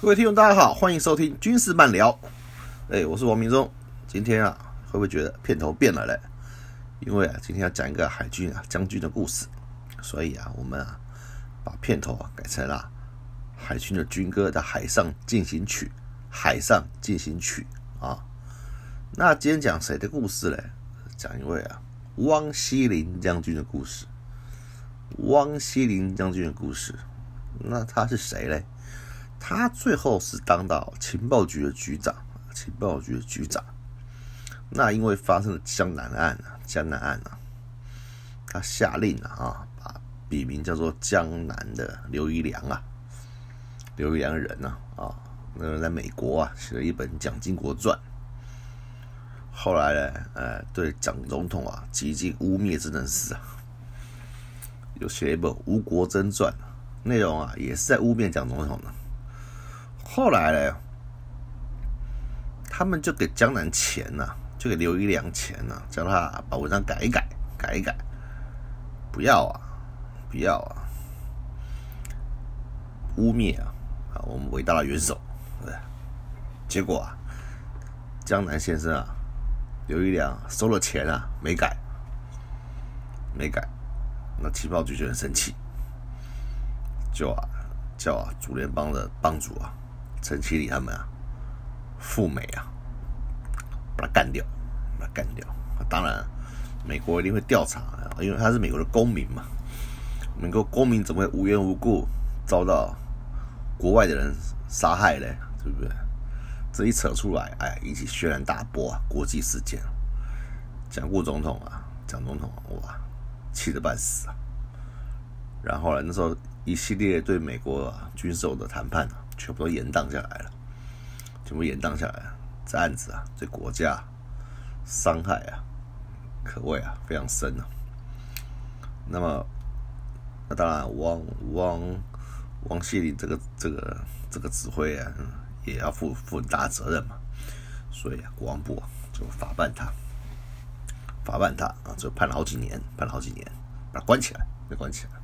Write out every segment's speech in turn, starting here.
各位听众，大家好，欢迎收听军事漫聊。哎，我是王明忠。今天啊，会不会觉得片头变了嘞？因为啊，今天要讲一个海军啊将军的故事，所以啊，我们啊把片头啊改成了海军的军歌的《海上进行曲》。海上进行曲啊，那今天讲谁的故事嘞？讲一位啊，汪希林将军的故事。汪希林将军的故事，那他是谁嘞？他最后是当到情报局的局长，情报局的局长。那因为发生了江南案啊，江南案啊，他下令了啊，把笔名叫做江南的刘一良啊，刘一良人呐啊，那个在美国啊写了一本《蒋经国传》，后来呢，呃，对蒋总统啊极尽污蔑之能事啊，又写一本《吴国桢传》，内容啊也是在污蔑蒋总统的。后来呢，他们就给江南钱呐，就给刘一良钱呐，叫他把文章改一改，改一改。不要啊，不要啊，污蔑啊，啊，我们伟大的元首，对结果啊，江南先生啊，刘一良收了钱啊，没改，没改，那情报局就很生气，就啊，叫啊，主联邦的帮主啊。陈其礼他们啊，赴美啊，把他干掉，把他干掉。当然，美国一定会调查啊，因为他是美国的公民嘛。美国公民怎么会无缘无故遭到国外的人杀害呢？对不对？这一扯出来，哎，引起轩然大波啊，国际事件。蒋故总统啊，蒋总统哇，气得半死啊。然后呢，那时候一系列对美国军售的谈判啊。全部都延宕下来了，全部延宕下来了，这案子啊，对国家伤害啊，可谓啊非常深啊。那么，那当然，汪汪汪希林这个这个这个指挥啊，也要负负很大责任嘛。所以啊，国防部就法办他，法办他啊，就判了好几年，判了好几年，把他关起来，被关起来。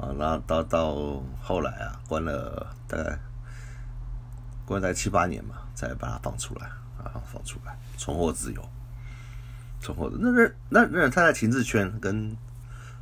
啊，那到到后来啊，关了大概关了七八年嘛，才把他放出来啊，放出来重获自由，重获的那那那他在情治圈跟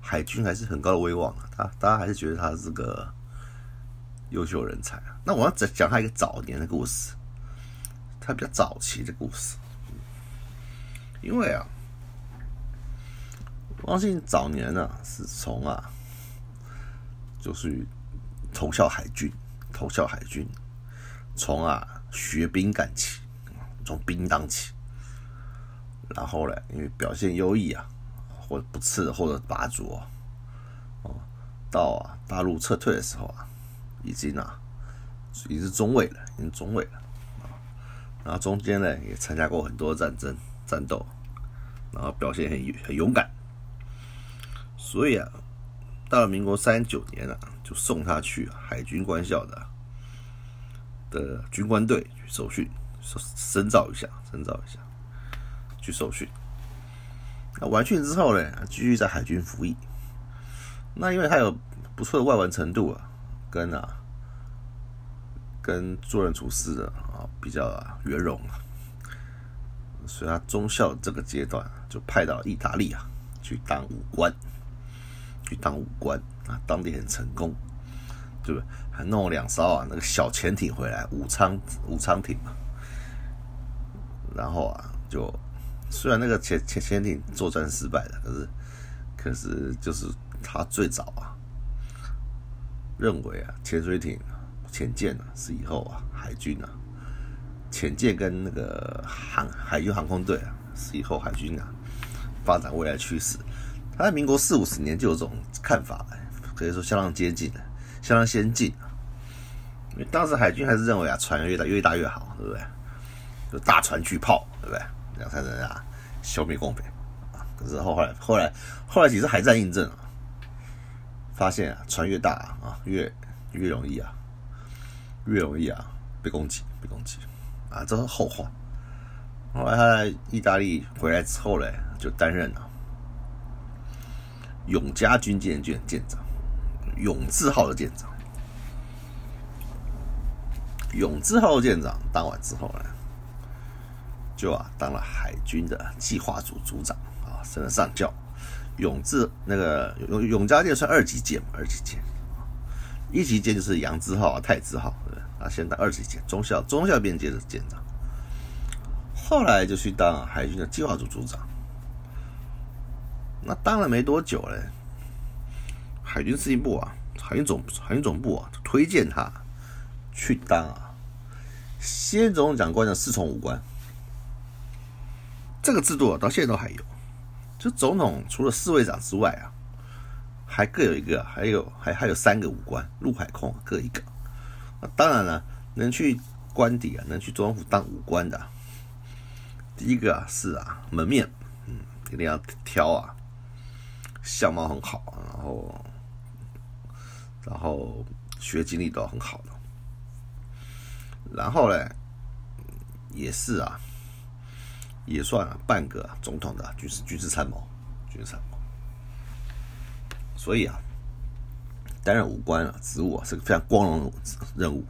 海军还是很高的威望啊，他大家还是觉得他是个优秀人才啊。那我要讲讲他一个早年的故事，他比较早期的故事，因为啊，汪信早年呢是从啊。就是投效海军，投效海军，从啊学兵干起，从兵当起，然后呢，因为表现优异啊，或者不次或者拔擢，哦，到啊大陆撤退的时候啊，已经啊已经是中尉了，已经中尉了啊，然后中间呢也参加过很多战争战斗，然后表现很很勇敢，所以啊。到了民国三九年了，就送他去海军官校的的军官队去受训，深造一下，深造一下，去受训。那完训之后呢，继续在海军服役。那因为他有不错的外文程度啊，跟啊跟做人处事的啊比较啊圆融啊，所以他中校这个阶段就派到意大利啊去当武官。当武官啊，当地很成功，对不对？还弄了两艘啊，那个小潜艇回来，武昌武昌艇嘛。然后啊，就虽然那个潜潜潜艇作战失败了，可是可是就是他最早啊，认为啊，潜水艇、潜舰啊，是以后啊海军啊，潜舰跟那个航海军航空队啊，是以后海军啊发展未来趋势。他在民国四五十年就有这种看法了，可以说相当接近的，相当先进因为当时海军还是认为啊，船越大越大越好，对不对？就大船巨炮，对不对？两三人啊消灭共匪啊。可是后来后来后来几次海战印证啊，发现啊，船越大啊，越越容易啊，越容易啊被攻击，被攻击啊，这是后话。后来他在意大利回来之后呢，就担任了。永嘉军舰舰舰长，永字号的舰长。永志号舰长当完之后呢，就啊当了海军的计划组组长啊，升了上校。永志那个永永嘉舰算二级舰，二级舰。一级舰就是杨之号啊、太子号，对啊，先当二级舰中校中校编接的舰长。后来就去当海军的计划组组长。那当了没多久嘞，海军司令部啊，海军总海军总部啊，推荐他去当啊，先总长官的侍从武官。这个制度啊，到现在都还有。就总统除了侍卫长之外啊，还各有一个，还有还还有三个武官，陆海空各一个。那当然了，能去官邸啊，能去中央府当武官的，第一个啊是啊门面，嗯，一定要挑啊，相貌很好，然后然后学经历都很好的。然后呢，也是啊。也算半个总统的军事军事参谋，军事参谋。所以啊，担任武官啊职务啊是个非常光荣的任务，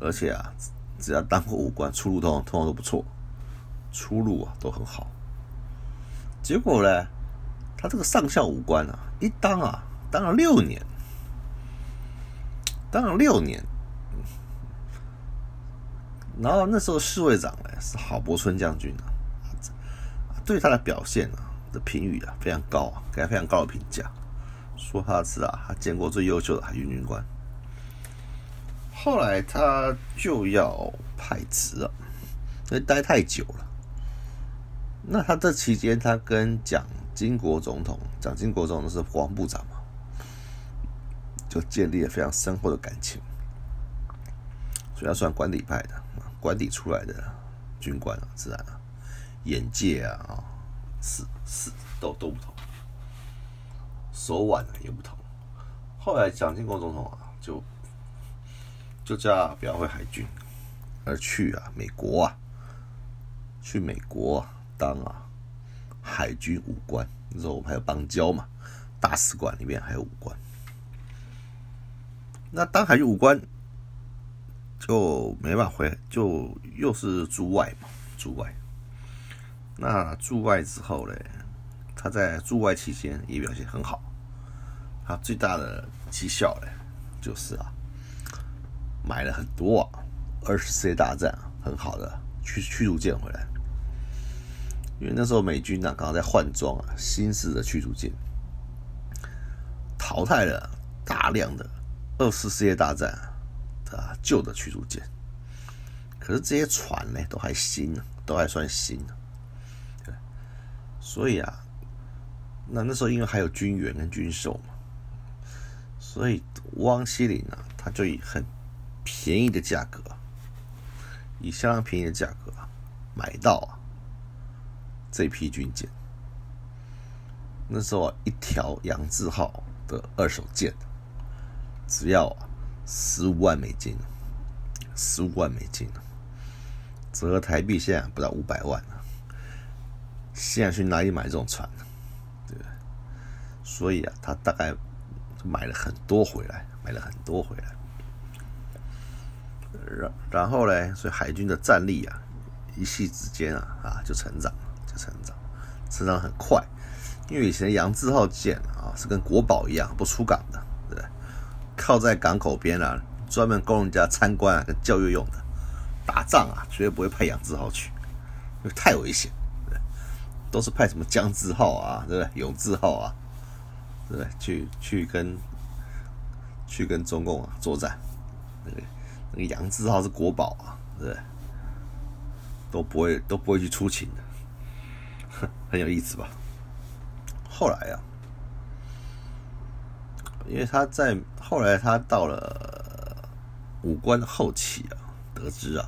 而且啊，只要当过武官，出路通通常都不错，出路啊都很好。结果呢，他这个上校武官啊，一当啊当了六年，当了六年。然后那时候侍卫长呢是郝柏村将军啊，对他的表现啊的评语啊非常高啊，给他非常高的评价，说他是啊他见过最优秀的海军军官。后来他就要派职了，因为待太久了。那他这期间，他跟蒋经国总统，蒋经国总统是国防部长嘛，就建立了非常深厚的感情，所以他算管理派的。官邸出来的军官啊，自然啊，眼界啊啊，是是都都不同，手腕也不同。后来蒋经国总统啊，就就叫表会海军，而去啊美国啊，去美国当啊海军武官。那时候我们还有邦交嘛，大使馆里面还有武官。那当海军武官。就没办法回，就又是驻外嘛，驻外。那驻外之后嘞，他在驻外期间也表现很好。他最大的绩效嘞，就是啊，买了很多啊，二十世纪大战很好的驱驱逐舰回来。因为那时候美军呢，刚刚在换装啊，新式的驱逐舰，淘汰了大量的二次世界大战。啊，旧的驱逐舰，可是这些船呢，都还新呢，都还算新呢。对，所以啊，那那时候因为还有军援跟军售嘛，所以汪希林啊，他就以很便宜的价格，以相当便宜的价格买到啊这批军舰。那时候一条杨志号的二手舰，只要。十五万美金，十五万美金，折合台币现在不到五百万了。现在去哪里买这种船呢？对不对？所以啊，他大概买了很多回来，买了很多回来。然然后呢，所以海军的战力啊，一夕之间啊啊就成长，成长，成长很快。因为以前杨志号舰啊是跟国宝一样不出港的。对靠在港口边啊，专门供人家参观啊跟教育用的，打仗啊绝对不会派杨志浩去，因为太危险，都是派什么江志浩啊，对不对？永志浩啊，对不对？去去跟去跟中共啊作战，那个那个杨志浩是国宝啊，对不对？都不会都不会去出勤的，很有意思吧？后来啊。因为他在后来，他到了武官后期啊，得知啊，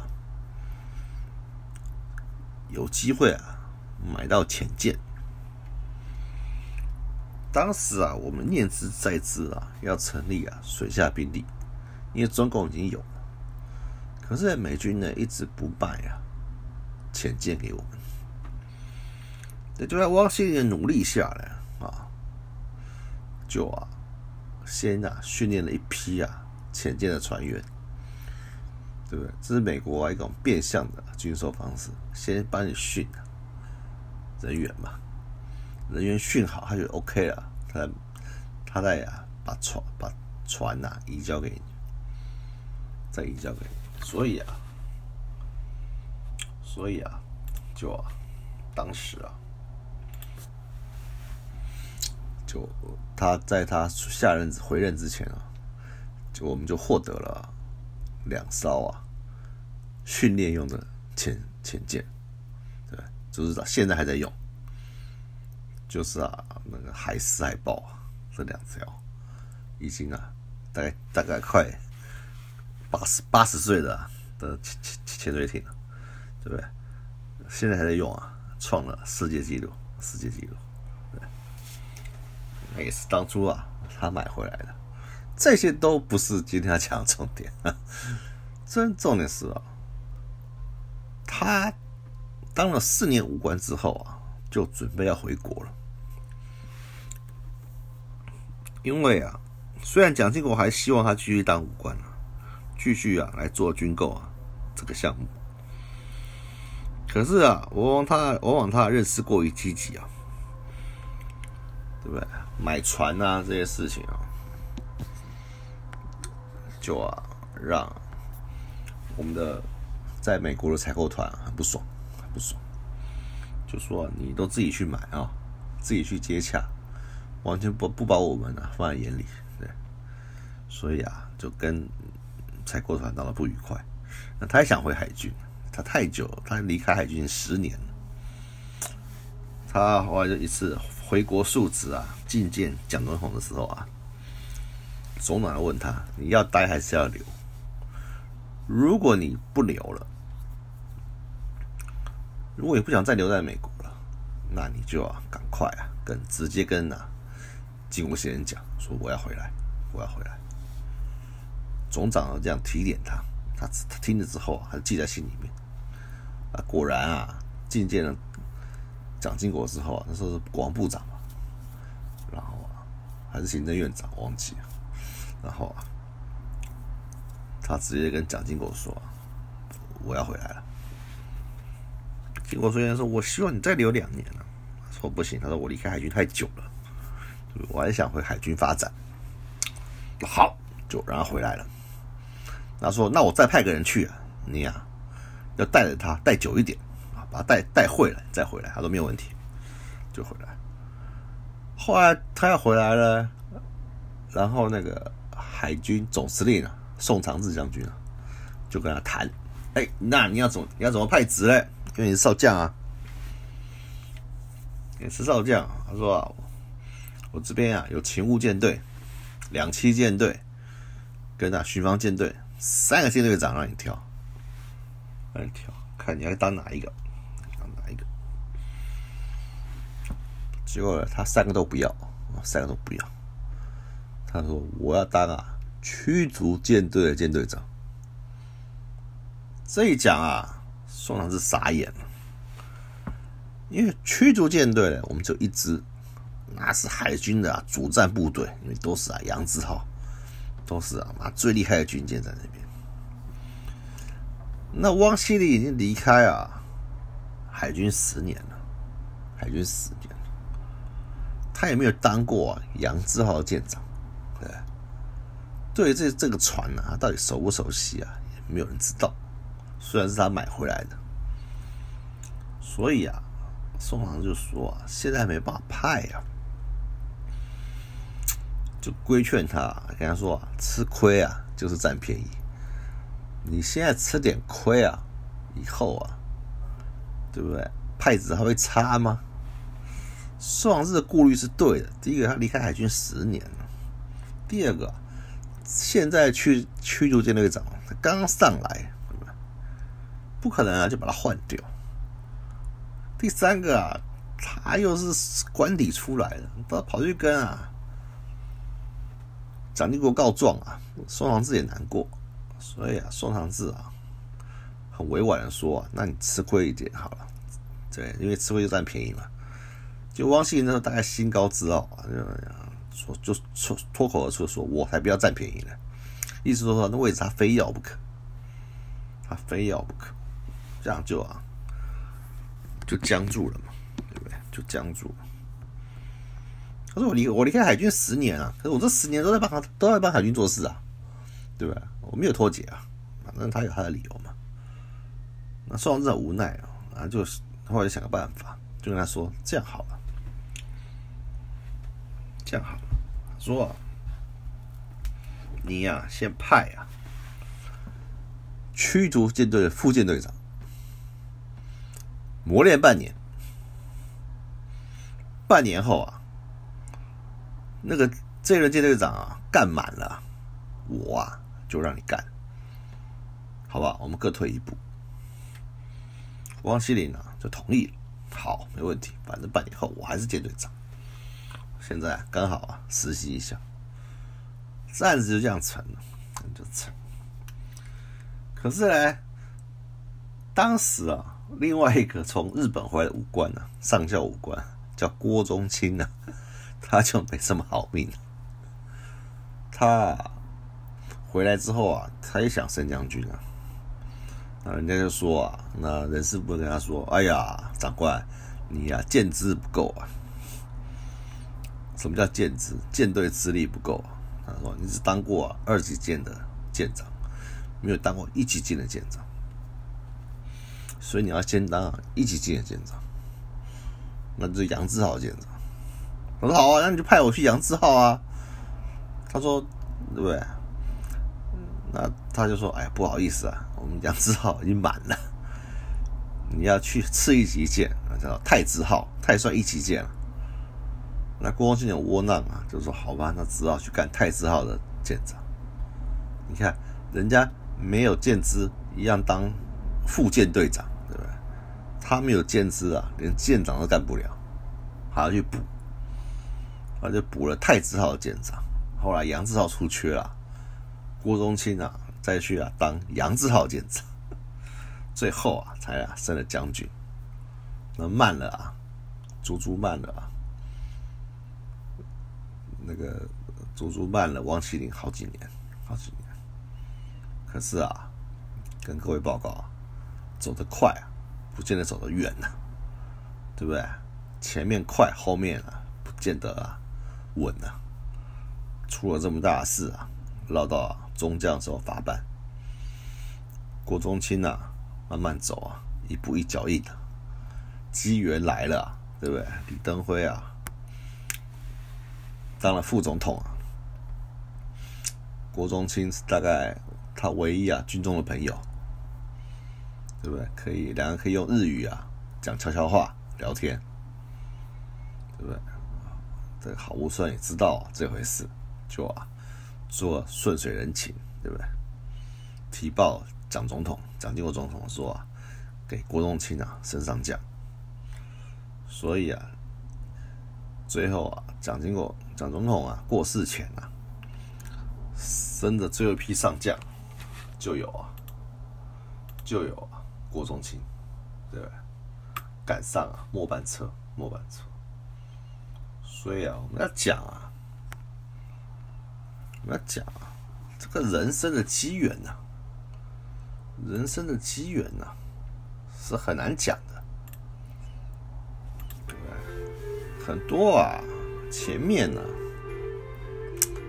有机会啊买到潜舰。当时啊，我们念之在兹啊，要成立啊水下兵力，因为中共已经有了，可是美军呢一直不卖啊潜舰给我们。那就在汪希林的努力下呢啊，就啊。先啊训练了一批啊潜舰的船员，对不对？这是美国一种变相的军售方式，先帮你训人员嘛，人员训好，他就 OK 了，他他再呀把船把船呐移交给你，再移交给你，所以啊，所以啊，就啊，当时啊。就他在他下任回任之前啊，就我们就获得了两艘啊训练用的潜潜舰，对，就是现在还在用，就是啊那个海狮海豹啊这两条，已经啊大概大概快八十八十岁的的潜潜潜水艇了，对不对？现在还在用啊，创了世界纪录，世界纪录。也是当初啊，他买回来的，这些都不是今天要讲的重点。真重点是啊，他当了四年武官之后啊，就准备要回国了。因为啊，虽然蒋经国还希望他继续当武官啊，继续啊来做军购啊这个项目，可是啊，往往他往往他认识过于积极啊。对不对？买船啊这些事情啊，就啊让我们的在美国的采购团很不爽，很不爽，就说你都自己去买啊，自己去接洽，完全不不把我们啊放在眼里，对，所以啊就跟采购团闹得不愉快。那他也想回海军，他太久，他离开海军十年了，他后来就一次。回国述职啊，觐见蒋总统的时候啊，总统问他：“你要待还是要留？如果你不留了，如果你不想再留在美国了，那你就要赶快啊，跟直接跟啊金国先生讲，说我要回来，我要回来。”总长这样提点他，他他听了之后啊，他记在心里面啊，果然啊，觐见了。蒋经国之后啊，那时候是国防部长嘛，然后啊，还是行政院长，忘记了。然后啊，他直接跟蒋经国说：“我要回来了。”经国虽然说：“我希望你再留两年了。”说不行，他说：“我离开海军太久了，我还想回海军发展。”好，就让他回来了。他说：“那我再派个人去啊，你呀，要带着他带久一点。”把他带带会了，再回来，他说没有问题，就回来。后来他要回来了，然后那个海军总司令啊，宋长志将军啊，就跟他谈，哎，那你要怎么你要怎么派职嘞？因为你是少将啊，你是少将。他说啊，我这边啊有勤务舰队、两栖舰队跟那巡防舰队三个舰队长让你挑，让你挑，看你要当哪一个。结果他三个都不要，三个都不要。他说：“我要当啊驱逐舰队的舰队长。”这一讲啊，宋长志傻眼了，因为驱逐舰队呢，我们就一支，那是海军的主战部队，因为都是啊杨字号，都是啊妈最厉害的军舰在那边。那汪希礼已经离开啊海军十年了，海军十年。他也没有当过杨志豪舰长，对，对这这个船呢，到底熟不熟悉啊？也没有人知道。虽然是他买回来的，所以啊，宋航就说啊，现在没办法派呀，就规劝他，跟他说啊，吃亏啊就是占便宜，你现在吃点亏啊，以后啊，对不对？派子还会差吗？宋长志的顾虑是对的。第一个，他离开海军十年了；第二个，现在去驱逐舰队长，他刚上来，不可能啊，就把他换掉。第三个啊，他又是官邸出来的，他跑去跟啊蒋经国告状啊，宋长志也难过，所以啊，宋长志啊，很委婉的说：“那你吃亏一点好了，对，因为吃亏就占便宜嘛。”就汪希那时候大概心高自傲啊，就说就脱脱口而出说：“我才不要占便宜呢。”意思说说那位置他非要不可。他非要不可，这样就啊，就僵住了嘛，对不对？就僵住了。他说我离我离开海军十年啊，可是我这十年都在帮他都在帮海军做事啊，对吧？我没有脱节啊，反正他有他的理由嘛。那宋王真的无奈啊，然后就是后来就想个办法，就跟他说这样好了，这样好了，说，你呀先派啊驱逐舰队的副舰队长磨练半年，半年后啊。那个这任舰队长啊，干满了，我啊就让你干，好吧？我们各退一步。汪希林啊就同意了，好，没问题，反正半年后我还是舰队长。现在刚好啊实习一下，案子就这样成了，就成。可是呢，当时啊，另外一个从日本回来的武官呢，上校武官叫郭忠清呢。他就没什么好命。他啊回来之后啊，他也想升将军啊。那人家就说啊，那人事部跟他说：“哎呀，长官，你呀见资不够啊。什么叫舰资？舰队资历不够。他说你只当过二级舰的舰长，没有当过一级舰的舰长，所以你要先当一级舰的舰长。那就是杨志浩舰长。”我说好啊，那你就派我去杨志浩啊。他说，对不对？那他就说，哎，不好意思啊，我们杨志浩已经满了。你要去次一级舰，叫太子号，太帅一级舰了。那郭光庆很窝囊啊，就说好吧，那只好去干太子号的舰长。你看，人家没有舰资，一样当副舰队长，对不对？他没有舰资啊，连舰长都干不了，还要去补。他就补了太子号的舰长，后来杨志浩出缺了，郭宗清啊再去啊当杨志浩舰长，最后啊才啊升了将军，那慢了啊，足足慢了啊，那个足足慢了王麒麟好几年，好几年。可是啊，跟各位报告，走得快啊，不见得走得远呐，对不对？前面快，后面啊不见得啊。稳啊！出了这么大的事啊，落到中将时候罚办。郭宗清啊，慢慢走啊，一步一脚印的，机缘来了，对不对？李登辉啊，当了副总统啊。国中清是大概他唯一啊军中的朋友，对不对？可以两个可以用日语啊讲悄悄话聊天，对不对？这个好无顺也知道这回事，就啊做顺水人情，对不对？提报蒋总统、蒋经国总统说啊，给国中清啊升上将。所以啊，最后啊，蒋经国、蒋总统啊过世前啊，生的最后一批上将就有啊，就有啊郭宗清，对不对？赶上啊末班车，末班车。所以啊，我们要讲啊，我们要讲啊，这个人生的机缘呐，人生的机缘呐，是很难讲的，很多啊，前面呢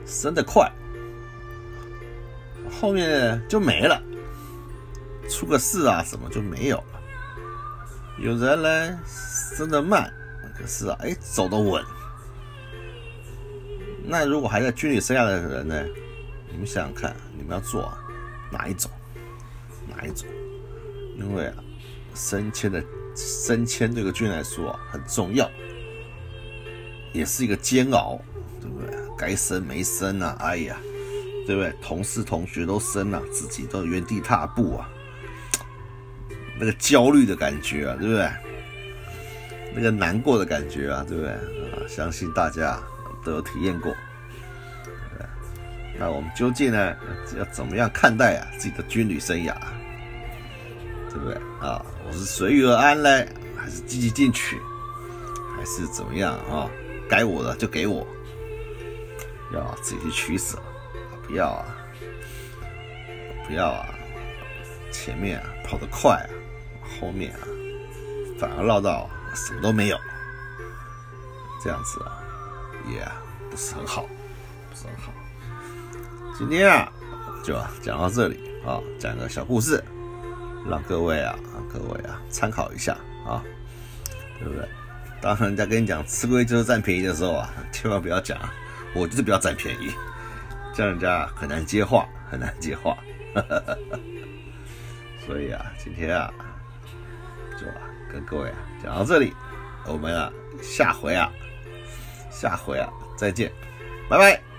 升的快，后面就没了，出个事啊什么就没有了。有人呢升的慢，可是啊，哎，走得稳。那如果还在军旅生涯的人呢？你们想想看，你们要做哪一种？哪一种？因为啊，升迁的升迁对个军来说啊很重要，也是一个煎熬，对不对？该升没升啊，哎呀，对不对？同事同学都升了，自己都原地踏步啊，那个焦虑的感觉啊，对不对？那个难过的感觉啊，对不对？啊，相信大家。都有体验过，那我们究竟呢要怎么样看待啊自己的军旅生涯，对不对啊？我是随遇而安嘞，还是积极进取，还是怎么样啊？该我的就给我，要自己去取舍，不要啊，不要啊，前面跑得快啊，后面啊反而绕到什么都没有，这样子啊也不是很好，不是很好。今天啊就讲到这里啊，讲个小故事，让各位啊各位啊参考一下啊，对不对？当人家跟你讲吃亏就是占便宜的时候啊，千万不要讲，我就是不要占便宜，这样人家很难接话，很难接话。所以啊，今天啊，就啊跟各位啊讲到这里，我们啊下回啊下回啊再见，拜拜。